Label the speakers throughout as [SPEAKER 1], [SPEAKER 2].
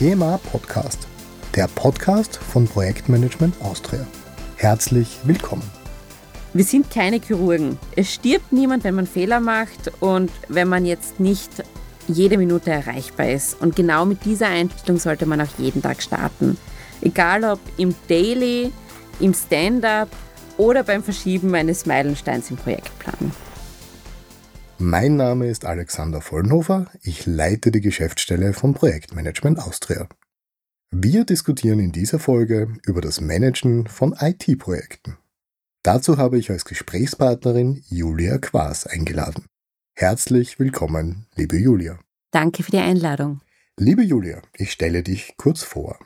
[SPEAKER 1] PMA Podcast, der Podcast von Projektmanagement Austria. Herzlich willkommen.
[SPEAKER 2] Wir sind keine Chirurgen. Es stirbt niemand, wenn man Fehler macht und wenn man jetzt nicht jede Minute erreichbar ist. Und genau mit dieser Einstellung sollte man auch jeden Tag starten. Egal ob im Daily, im Stand-up oder beim Verschieben eines Meilensteins im Projektplan.
[SPEAKER 1] Mein Name ist Alexander Vollenhofer. Ich leite die Geschäftsstelle von Projektmanagement Austria. Wir diskutieren in dieser Folge über das Managen von IT-Projekten. Dazu habe ich als Gesprächspartnerin Julia Quaas eingeladen. Herzlich willkommen, liebe Julia.
[SPEAKER 2] Danke für die Einladung.
[SPEAKER 1] Liebe Julia, ich stelle dich kurz vor.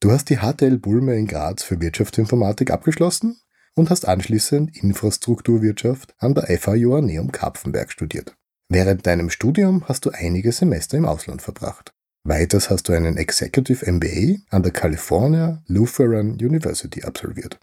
[SPEAKER 1] Du hast die HTL Bulme in Graz für Wirtschaftsinformatik abgeschlossen und hast anschließend Infrastrukturwirtschaft an der FH Joanneum Karpfenberg studiert. Während deinem Studium hast du einige Semester im Ausland verbracht. Weiters hast du einen Executive MBA an der California Lutheran University absolviert.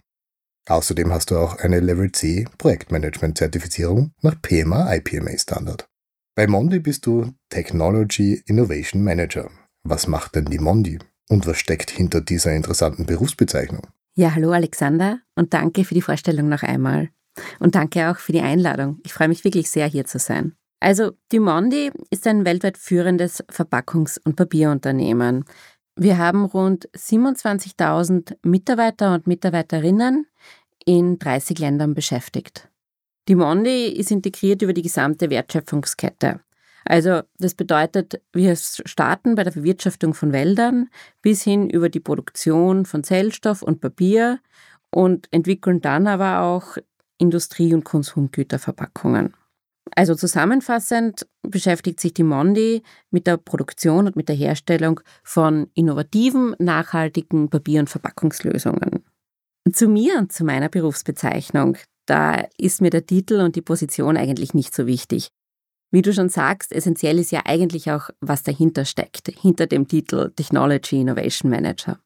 [SPEAKER 1] Außerdem hast du auch eine Level C Projektmanagement-Zertifizierung nach PMA IPMA Standard. Bei Mondi bist du Technology Innovation Manager. Was macht denn die Mondi? Und was steckt hinter dieser interessanten Berufsbezeichnung?
[SPEAKER 2] Ja, hallo Alexander und danke für die Vorstellung noch einmal. Und danke auch für die Einladung. Ich freue mich wirklich sehr, hier zu sein. Also, Dimondi ist ein weltweit führendes Verpackungs- und Papierunternehmen. Wir haben rund 27.000 Mitarbeiter und Mitarbeiterinnen in 30 Ländern beschäftigt. Dimondi ist integriert über die gesamte Wertschöpfungskette. Also das bedeutet, wir starten bei der Bewirtschaftung von Wäldern bis hin über die Produktion von Zellstoff und Papier und entwickeln dann aber auch Industrie- und Konsumgüterverpackungen. Also zusammenfassend beschäftigt sich die Mondi mit der Produktion und mit der Herstellung von innovativen, nachhaltigen Papier- und Verpackungslösungen. Zu mir und zu meiner Berufsbezeichnung, da ist mir der Titel und die Position eigentlich nicht so wichtig. Wie du schon sagst, essentiell ist ja eigentlich auch, was dahinter steckt, hinter dem Titel Technology Innovation Manager.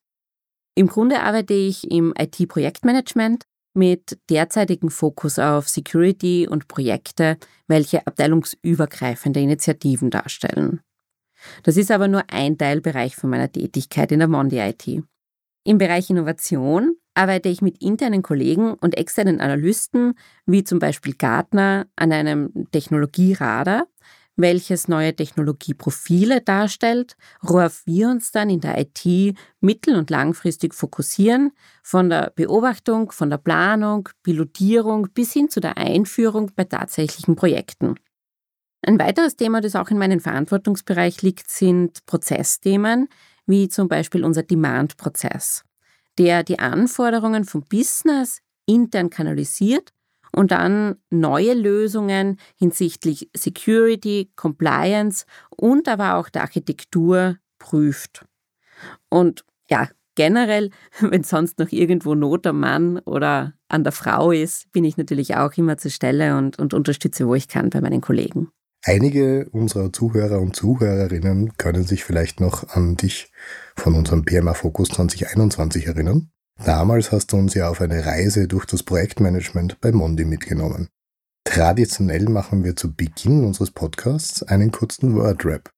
[SPEAKER 2] Im Grunde arbeite ich im IT-Projektmanagement mit derzeitigem Fokus auf Security und Projekte, welche abteilungsübergreifende Initiativen darstellen. Das ist aber nur ein Teilbereich von meiner Tätigkeit in der Mondi IT. Im Bereich Innovation arbeite ich mit internen Kollegen und externen Analysten, wie zum Beispiel Gartner, an einem Technologieradar, welches neue Technologieprofile darstellt, worauf wir uns dann in der IT mittel- und langfristig fokussieren, von der Beobachtung, von der Planung, Pilotierung bis hin zu der Einführung bei tatsächlichen Projekten. Ein weiteres Thema, das auch in meinem Verantwortungsbereich liegt, sind Prozessthemen, wie zum Beispiel unser Demand-Prozess der die Anforderungen vom Business intern kanalisiert und dann neue Lösungen hinsichtlich Security, Compliance und aber auch der Architektur prüft. Und ja, generell, wenn sonst noch irgendwo Not am Mann oder an der Frau ist, bin ich natürlich auch immer zur Stelle und, und unterstütze, wo ich kann bei meinen Kollegen.
[SPEAKER 1] Einige unserer Zuhörer und Zuhörerinnen können sich vielleicht noch an dich von unserem PMA Fokus 2021 erinnern. Damals hast du uns ja auf eine Reise durch das Projektmanagement bei Mondi mitgenommen. Traditionell machen wir zu Beginn unseres Podcasts einen kurzen Wordrap.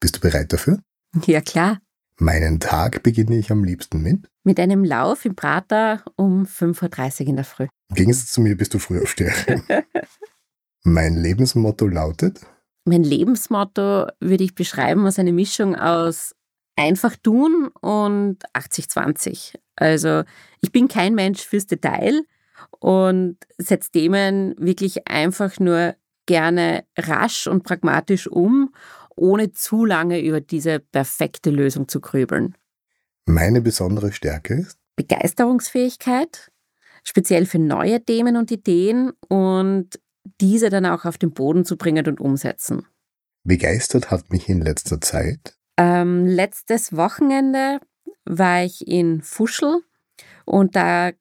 [SPEAKER 1] Bist du bereit dafür?
[SPEAKER 2] Ja, klar.
[SPEAKER 1] Meinen Tag beginne ich am liebsten mit?
[SPEAKER 2] Mit einem Lauf im Prater um 5.30 Uhr in der Früh.
[SPEAKER 1] Im Gegensatz zu mir bist du Frühaufsteherin. Mein Lebensmotto lautet?
[SPEAKER 2] Mein Lebensmotto würde ich beschreiben als eine Mischung aus einfach tun und 80-20. Also ich bin kein Mensch fürs Detail und setze Themen wirklich einfach nur gerne rasch und pragmatisch um, ohne zu lange über diese perfekte Lösung zu grübeln.
[SPEAKER 1] Meine besondere Stärke ist?
[SPEAKER 2] Begeisterungsfähigkeit, speziell für neue Themen und Ideen und diese dann auch auf den Boden zu bringen und umsetzen.
[SPEAKER 1] Begeistert hat mich in letzter Zeit.
[SPEAKER 2] Ähm, letztes Wochenende war ich in Fuschel und da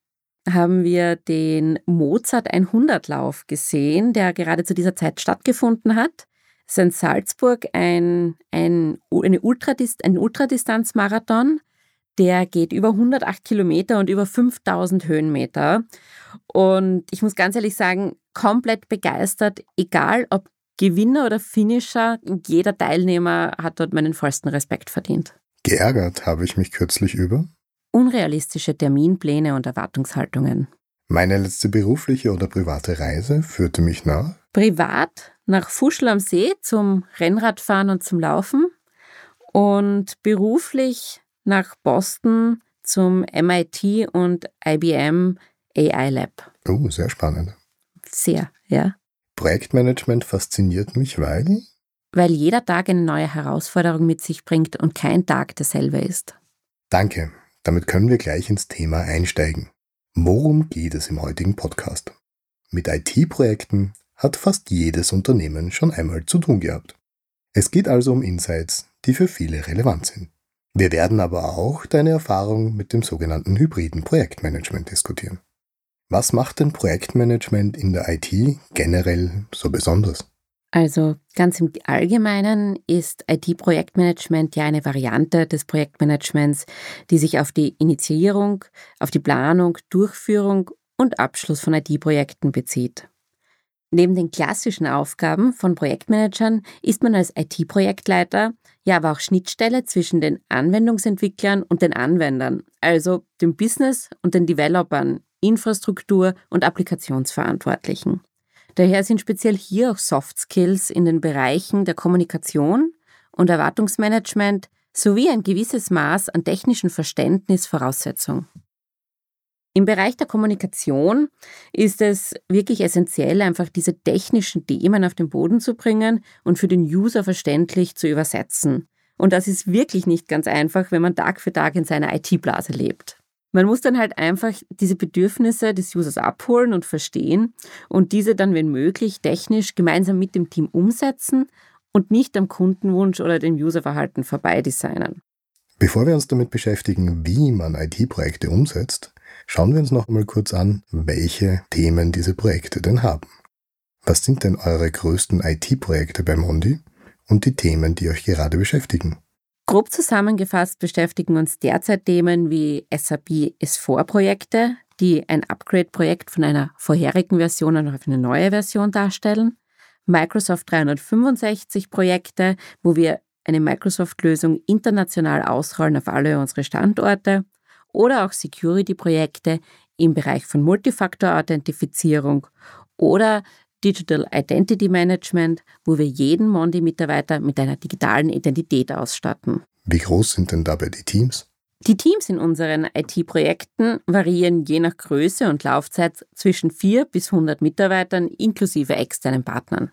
[SPEAKER 2] haben wir den Mozart 100 Lauf gesehen, der gerade zu dieser Zeit stattgefunden hat. Es ist in Salzburg ein, ein, eine Ultradist, ein Ultradistanzmarathon. Der geht über 108 Kilometer und über 5000 Höhenmeter. Und ich muss ganz ehrlich sagen, komplett begeistert, egal ob Gewinner oder Finisher, jeder Teilnehmer hat dort meinen vollsten Respekt verdient.
[SPEAKER 1] Geärgert habe ich mich kürzlich über
[SPEAKER 2] unrealistische Terminpläne und Erwartungshaltungen.
[SPEAKER 1] Meine letzte berufliche oder private Reise führte mich nach
[SPEAKER 2] Privat nach Fuschl am See zum Rennradfahren und zum Laufen und beruflich nach Boston zum MIT und IBM AI Lab.
[SPEAKER 1] Oh, sehr spannend.
[SPEAKER 2] Sehr, ja.
[SPEAKER 1] Projektmanagement fasziniert mich, weil?
[SPEAKER 2] Weil jeder Tag eine neue Herausforderung mit sich bringt und kein Tag derselbe ist.
[SPEAKER 1] Danke. Damit können wir gleich ins Thema einsteigen. Worum geht es im heutigen Podcast? Mit IT-Projekten hat fast jedes Unternehmen schon einmal zu tun gehabt. Es geht also um Insights, die für viele relevant sind. Wir werden aber auch deine Erfahrung mit dem sogenannten hybriden Projektmanagement diskutieren. Was macht denn Projektmanagement in der IT generell so besonders?
[SPEAKER 2] Also ganz im Allgemeinen ist IT-Projektmanagement ja eine Variante des Projektmanagements, die sich auf die Initiierung, auf die Planung, Durchführung und Abschluss von IT-Projekten bezieht. Neben den klassischen Aufgaben von Projektmanagern ist man als IT-Projektleiter ja aber auch Schnittstelle zwischen den Anwendungsentwicklern und den Anwendern, also dem Business und den Developern, Infrastruktur und Applikationsverantwortlichen. Daher sind speziell hier auch Soft Skills in den Bereichen der Kommunikation und Erwartungsmanagement sowie ein gewisses Maß an technischem Verständnis Voraussetzung. Im Bereich der Kommunikation ist es wirklich essentiell, einfach diese technischen Themen auf den Boden zu bringen und für den User verständlich zu übersetzen. Und das ist wirklich nicht ganz einfach, wenn man Tag für Tag in seiner IT-Blase lebt. Man muss dann halt einfach diese Bedürfnisse des Users abholen und verstehen und diese dann, wenn möglich, technisch gemeinsam mit dem Team umsetzen und nicht am Kundenwunsch oder dem Userverhalten vorbei designen.
[SPEAKER 1] Bevor wir uns damit beschäftigen, wie man IT-Projekte umsetzt, schauen wir uns noch einmal kurz an, welche Themen diese Projekte denn haben. Was sind denn eure größten IT-Projekte bei Mondi und die Themen, die euch gerade beschäftigen?
[SPEAKER 2] Grob zusammengefasst beschäftigen uns derzeit Themen wie SAP S4-Projekte, die ein Upgrade-Projekt von einer vorherigen Version auf eine neue Version darstellen, Microsoft 365-Projekte, wo wir eine Microsoft-Lösung international ausrollen auf alle unsere Standorte. Oder auch Security-Projekte im Bereich von Multifaktor-Authentifizierung. Oder Digital Identity Management, wo wir jeden Mondi-Mitarbeiter mit einer digitalen Identität ausstatten.
[SPEAKER 1] Wie groß sind denn dabei die Teams?
[SPEAKER 2] Die Teams in unseren IT-Projekten variieren je nach Größe und Laufzeit zwischen 4 bis 100 Mitarbeitern inklusive externen Partnern.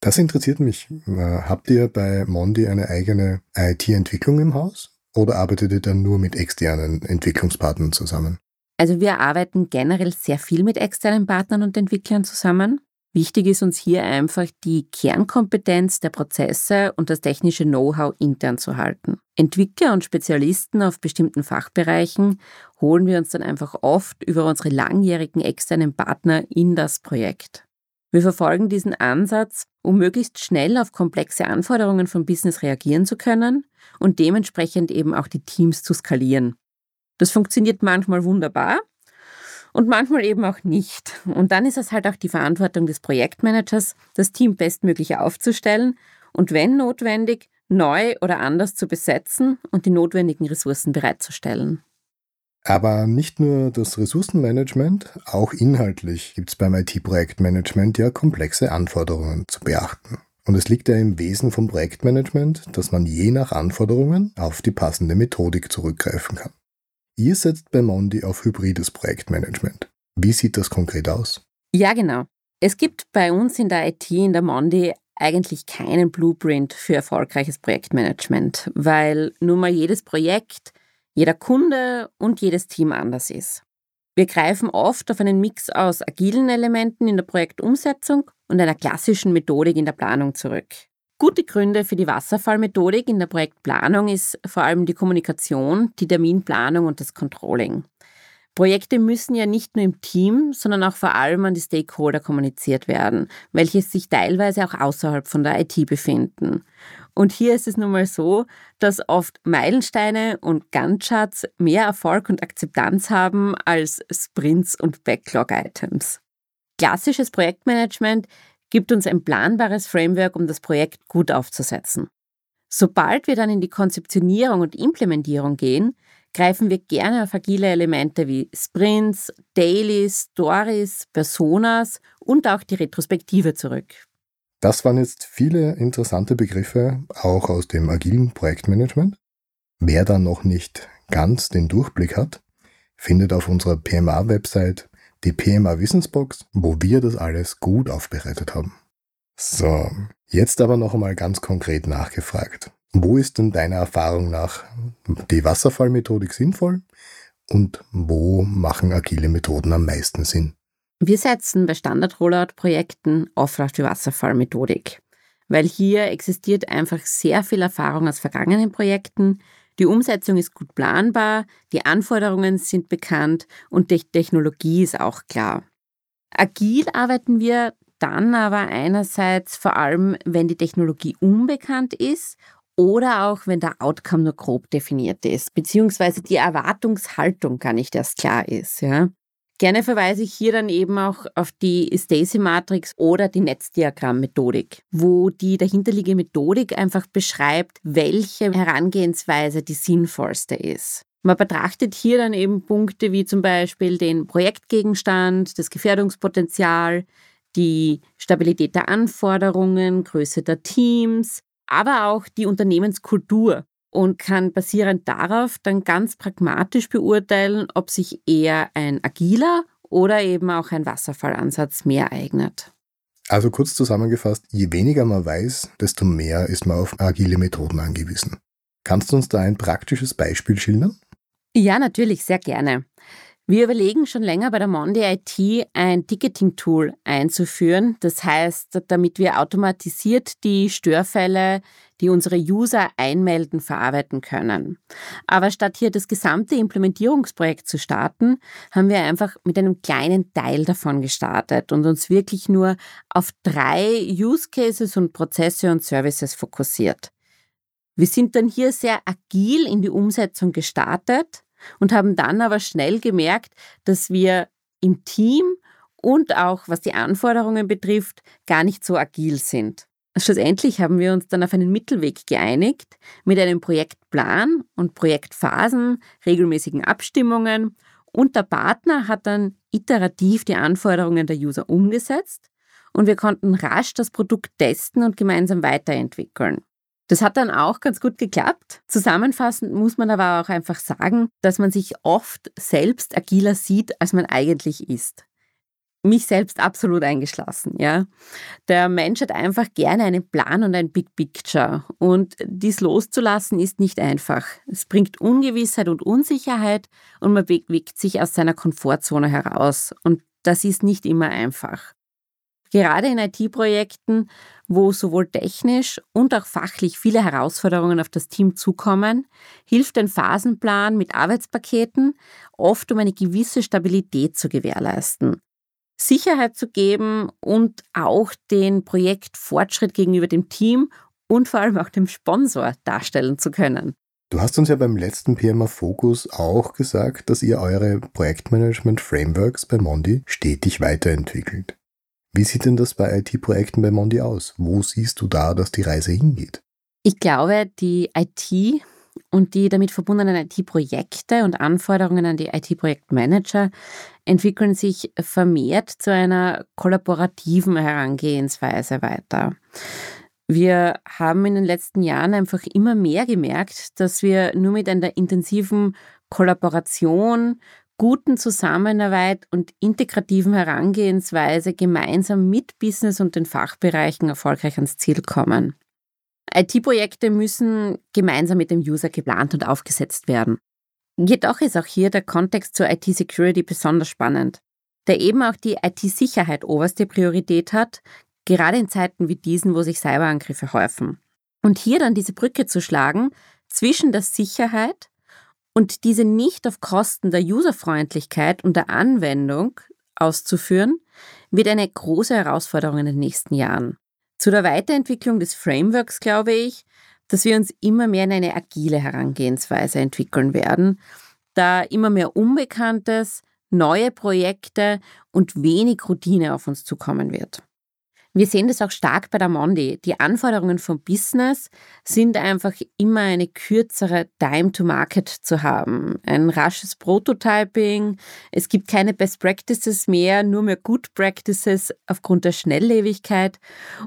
[SPEAKER 1] Das interessiert mich. Äh, habt ihr bei Mondi eine eigene IT-Entwicklung im Haus oder arbeitet ihr dann nur mit externen Entwicklungspartnern zusammen?
[SPEAKER 2] Also wir arbeiten generell sehr viel mit externen Partnern und Entwicklern zusammen. Wichtig ist uns hier einfach die Kernkompetenz der Prozesse und das technische Know-how intern zu halten. Entwickler und Spezialisten auf bestimmten Fachbereichen holen wir uns dann einfach oft über unsere langjährigen externen Partner in das Projekt. Wir verfolgen diesen Ansatz, um möglichst schnell auf komplexe Anforderungen vom Business reagieren zu können und dementsprechend eben auch die Teams zu skalieren. Das funktioniert manchmal wunderbar, und manchmal eben auch nicht. Und dann ist es halt auch die Verantwortung des Projektmanagers, das Team bestmöglich aufzustellen und wenn notwendig, neu oder anders zu besetzen und die notwendigen Ressourcen bereitzustellen.
[SPEAKER 1] Aber nicht nur das Ressourcenmanagement, auch inhaltlich gibt es beim IT-Projektmanagement ja komplexe Anforderungen zu beachten. Und es liegt ja im Wesen vom Projektmanagement, dass man je nach Anforderungen auf die passende Methodik zurückgreifen kann. Ihr setzt bei Mondi auf hybrides Projektmanagement. Wie sieht das konkret aus?
[SPEAKER 2] Ja, genau. Es gibt bei uns in der IT, in der Mondi, eigentlich keinen Blueprint für erfolgreiches Projektmanagement, weil nun mal jedes Projekt, jeder Kunde und jedes Team anders ist. Wir greifen oft auf einen Mix aus agilen Elementen in der Projektumsetzung und einer klassischen Methodik in der Planung zurück. Gute Gründe für die Wasserfallmethodik in der Projektplanung ist vor allem die Kommunikation, die Terminplanung und das Controlling. Projekte müssen ja nicht nur im Team, sondern auch vor allem an die Stakeholder kommuniziert werden, welche sich teilweise auch außerhalb von der IT befinden. Und hier ist es nun mal so, dass oft Meilensteine und Gantt-Charts mehr Erfolg und Akzeptanz haben als Sprints und Backlog-Items. Klassisches Projektmanagement gibt uns ein planbares Framework, um das Projekt gut aufzusetzen. Sobald wir dann in die Konzeptionierung und Implementierung gehen, greifen wir gerne auf agile Elemente wie Sprints, Dailies, Stories, Personas und auch die Retrospektive zurück.
[SPEAKER 1] Das waren jetzt viele interessante Begriffe, auch aus dem agilen Projektmanagement. Wer da noch nicht ganz den Durchblick hat, findet auf unserer PMA-Website die PMA Wissensbox, wo wir das alles gut aufbereitet haben. So, jetzt aber noch einmal ganz konkret nachgefragt. Wo ist denn deiner Erfahrung nach die Wasserfallmethodik sinnvoll und wo machen agile Methoden am meisten Sinn?
[SPEAKER 2] Wir setzen bei Standard-Rollout-Projekten oft auf die Wasserfallmethodik, weil hier existiert einfach sehr viel Erfahrung aus vergangenen Projekten, die Umsetzung ist gut planbar, die Anforderungen sind bekannt und die Technologie ist auch klar. Agil arbeiten wir dann aber einerseits vor allem, wenn die Technologie unbekannt ist oder auch wenn der Outcome nur grob definiert ist, beziehungsweise die Erwartungshaltung gar nicht erst klar ist. Ja. Gerne verweise ich hier dann eben auch auf die Stacy-Matrix oder die Netzdiagramm-Methodik, wo die dahinterliegende Methodik einfach beschreibt, welche Herangehensweise die sinnvollste ist. Man betrachtet hier dann eben Punkte wie zum Beispiel den Projektgegenstand, das Gefährdungspotenzial, die Stabilität der Anforderungen, Größe der Teams, aber auch die Unternehmenskultur und kann basierend darauf dann ganz pragmatisch beurteilen, ob sich eher ein agiler oder eben auch ein Wasserfallansatz mehr eignet.
[SPEAKER 1] Also kurz zusammengefasst, je weniger man weiß, desto mehr ist man auf agile Methoden angewiesen. Kannst du uns da ein praktisches Beispiel schildern?
[SPEAKER 2] Ja, natürlich, sehr gerne. Wir überlegen schon länger bei der Mondi IT ein Ticketing-Tool einzuführen. Das heißt, damit wir automatisiert die Störfälle, die unsere User einmelden, verarbeiten können. Aber statt hier das gesamte Implementierungsprojekt zu starten, haben wir einfach mit einem kleinen Teil davon gestartet und uns wirklich nur auf drei Use Cases und Prozesse und Services fokussiert. Wir sind dann hier sehr agil in die Umsetzung gestartet und haben dann aber schnell gemerkt, dass wir im Team und auch was die Anforderungen betrifft, gar nicht so agil sind. Schlussendlich haben wir uns dann auf einen Mittelweg geeinigt mit einem Projektplan und Projektphasen, regelmäßigen Abstimmungen und der Partner hat dann iterativ die Anforderungen der User umgesetzt und wir konnten rasch das Produkt testen und gemeinsam weiterentwickeln. Das hat dann auch ganz gut geklappt. Zusammenfassend muss man aber auch einfach sagen, dass man sich oft selbst agiler sieht, als man eigentlich ist. Mich selbst absolut eingeschlossen, ja. Der Mensch hat einfach gerne einen Plan und ein Big Picture. Und dies loszulassen ist nicht einfach. Es bringt Ungewissheit und Unsicherheit und man bewegt sich aus seiner Komfortzone heraus. Und das ist nicht immer einfach. Gerade in IT-Projekten, wo sowohl technisch und auch fachlich viele Herausforderungen auf das Team zukommen, hilft ein Phasenplan mit Arbeitspaketen oft, um eine gewisse Stabilität zu gewährleisten. Sicherheit zu geben und auch den Projektfortschritt gegenüber dem Team und vor allem auch dem Sponsor darstellen zu können.
[SPEAKER 1] Du hast uns ja beim letzten PMA Focus auch gesagt, dass ihr eure Projektmanagement Frameworks bei Mondi stetig weiterentwickelt. Wie sieht denn das bei IT-Projekten bei Mondi aus? Wo siehst du da, dass die Reise hingeht?
[SPEAKER 2] Ich glaube, die IT und die damit verbundenen IT-Projekte und Anforderungen an die IT-Projektmanager entwickeln sich vermehrt zu einer kollaborativen Herangehensweise weiter. Wir haben in den letzten Jahren einfach immer mehr gemerkt, dass wir nur mit einer intensiven Kollaboration, guten Zusammenarbeit und integrativen Herangehensweise gemeinsam mit Business und den Fachbereichen erfolgreich ans Ziel kommen. IT-Projekte müssen gemeinsam mit dem User geplant und aufgesetzt werden. Jedoch ist auch hier der Kontext zur IT-Security besonders spannend, der eben auch die IT-Sicherheit oberste Priorität hat, gerade in Zeiten wie diesen, wo sich Cyberangriffe häufen. Und hier dann diese Brücke zu schlagen zwischen der Sicherheit und diese nicht auf Kosten der Userfreundlichkeit und der Anwendung auszuführen, wird eine große Herausforderung in den nächsten Jahren. Zu der Weiterentwicklung des Frameworks glaube ich, dass wir uns immer mehr in eine agile Herangehensweise entwickeln werden, da immer mehr Unbekanntes, neue Projekte und wenig Routine auf uns zukommen wird. Wir sehen das auch stark bei der Mondi. Die Anforderungen vom Business sind einfach immer eine kürzere Time to Market zu haben. Ein rasches Prototyping. Es gibt keine Best Practices mehr, nur mehr Good Practices aufgrund der Schnelllebigkeit.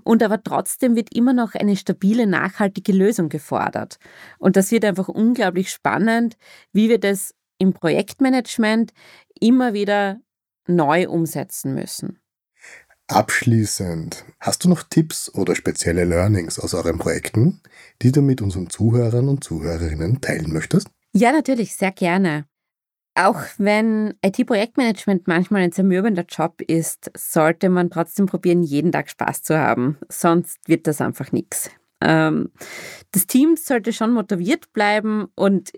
[SPEAKER 2] Und aber trotzdem wird immer noch eine stabile, nachhaltige Lösung gefordert. Und das wird einfach unglaublich spannend, wie wir das im Projektmanagement immer wieder neu umsetzen müssen.
[SPEAKER 1] Abschließend, hast du noch Tipps oder spezielle Learnings aus euren Projekten, die du mit unseren Zuhörern und Zuhörerinnen teilen möchtest?
[SPEAKER 2] Ja, natürlich, sehr gerne. Auch wenn IT-Projektmanagement manchmal ein zermürbender Job ist, sollte man trotzdem probieren, jeden Tag Spaß zu haben. Sonst wird das einfach nichts. Ähm, das Team sollte schon motiviert bleiben und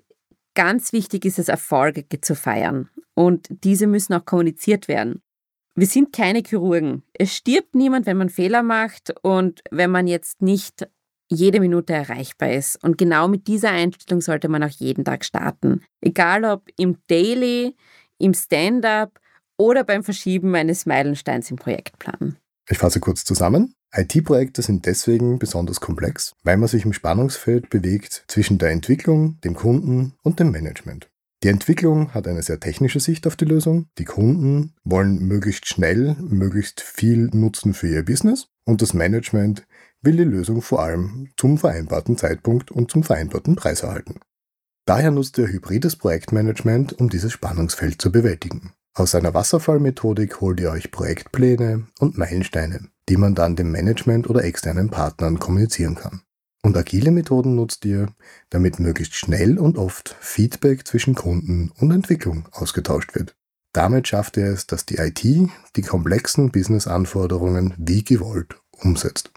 [SPEAKER 2] ganz wichtig ist es, Erfolge zu feiern. Und diese müssen auch kommuniziert werden. Wir sind keine Chirurgen. Es stirbt niemand, wenn man Fehler macht und wenn man jetzt nicht jede Minute erreichbar ist. Und genau mit dieser Einstellung sollte man auch jeden Tag starten. Egal ob im Daily, im Stand-up oder beim Verschieben eines Meilensteins im Projektplan.
[SPEAKER 1] Ich fasse kurz zusammen. IT-Projekte sind deswegen besonders komplex, weil man sich im Spannungsfeld bewegt zwischen der Entwicklung, dem Kunden und dem Management. Die Entwicklung hat eine sehr technische Sicht auf die Lösung. Die Kunden wollen möglichst schnell, möglichst viel Nutzen für ihr Business und das Management will die Lösung vor allem zum vereinbarten Zeitpunkt und zum vereinbarten Preis erhalten. Daher nutzt ihr hybrides Projektmanagement, um dieses Spannungsfeld zu bewältigen. Aus einer Wasserfallmethodik holt ihr euch Projektpläne und Meilensteine, die man dann dem Management oder externen Partnern kommunizieren kann. Und agile Methoden nutzt ihr, damit möglichst schnell und oft Feedback zwischen Kunden und Entwicklung ausgetauscht wird. Damit schafft ihr es, dass die IT die komplexen Business-Anforderungen wie gewollt umsetzt.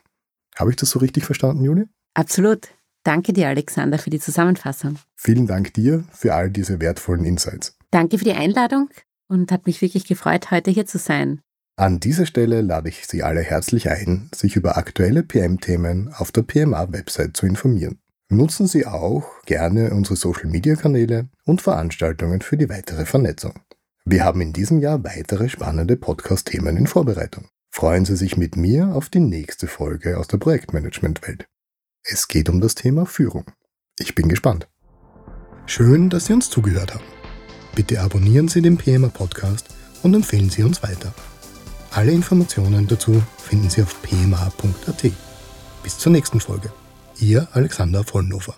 [SPEAKER 1] Habe ich das so richtig verstanden, Julia?
[SPEAKER 2] Absolut. Danke dir, Alexander, für die Zusammenfassung.
[SPEAKER 1] Vielen Dank dir für all diese wertvollen Insights.
[SPEAKER 2] Danke für die Einladung und hat mich wirklich gefreut, heute hier zu sein.
[SPEAKER 1] An dieser Stelle lade ich Sie alle herzlich ein, sich über aktuelle PM-Themen auf der PMA-Website zu informieren. Nutzen Sie auch gerne unsere Social-Media-Kanäle und Veranstaltungen für die weitere Vernetzung. Wir haben in diesem Jahr weitere spannende Podcast-Themen in Vorbereitung. Freuen Sie sich mit mir auf die nächste Folge aus der Projektmanagement-Welt. Es geht um das Thema Führung. Ich bin gespannt. Schön, dass Sie uns zugehört haben. Bitte abonnieren Sie den PMA Podcast und empfehlen Sie uns weiter. Alle Informationen dazu finden Sie auf pma.at. Bis zur nächsten Folge. Ihr Alexander Vollnofer.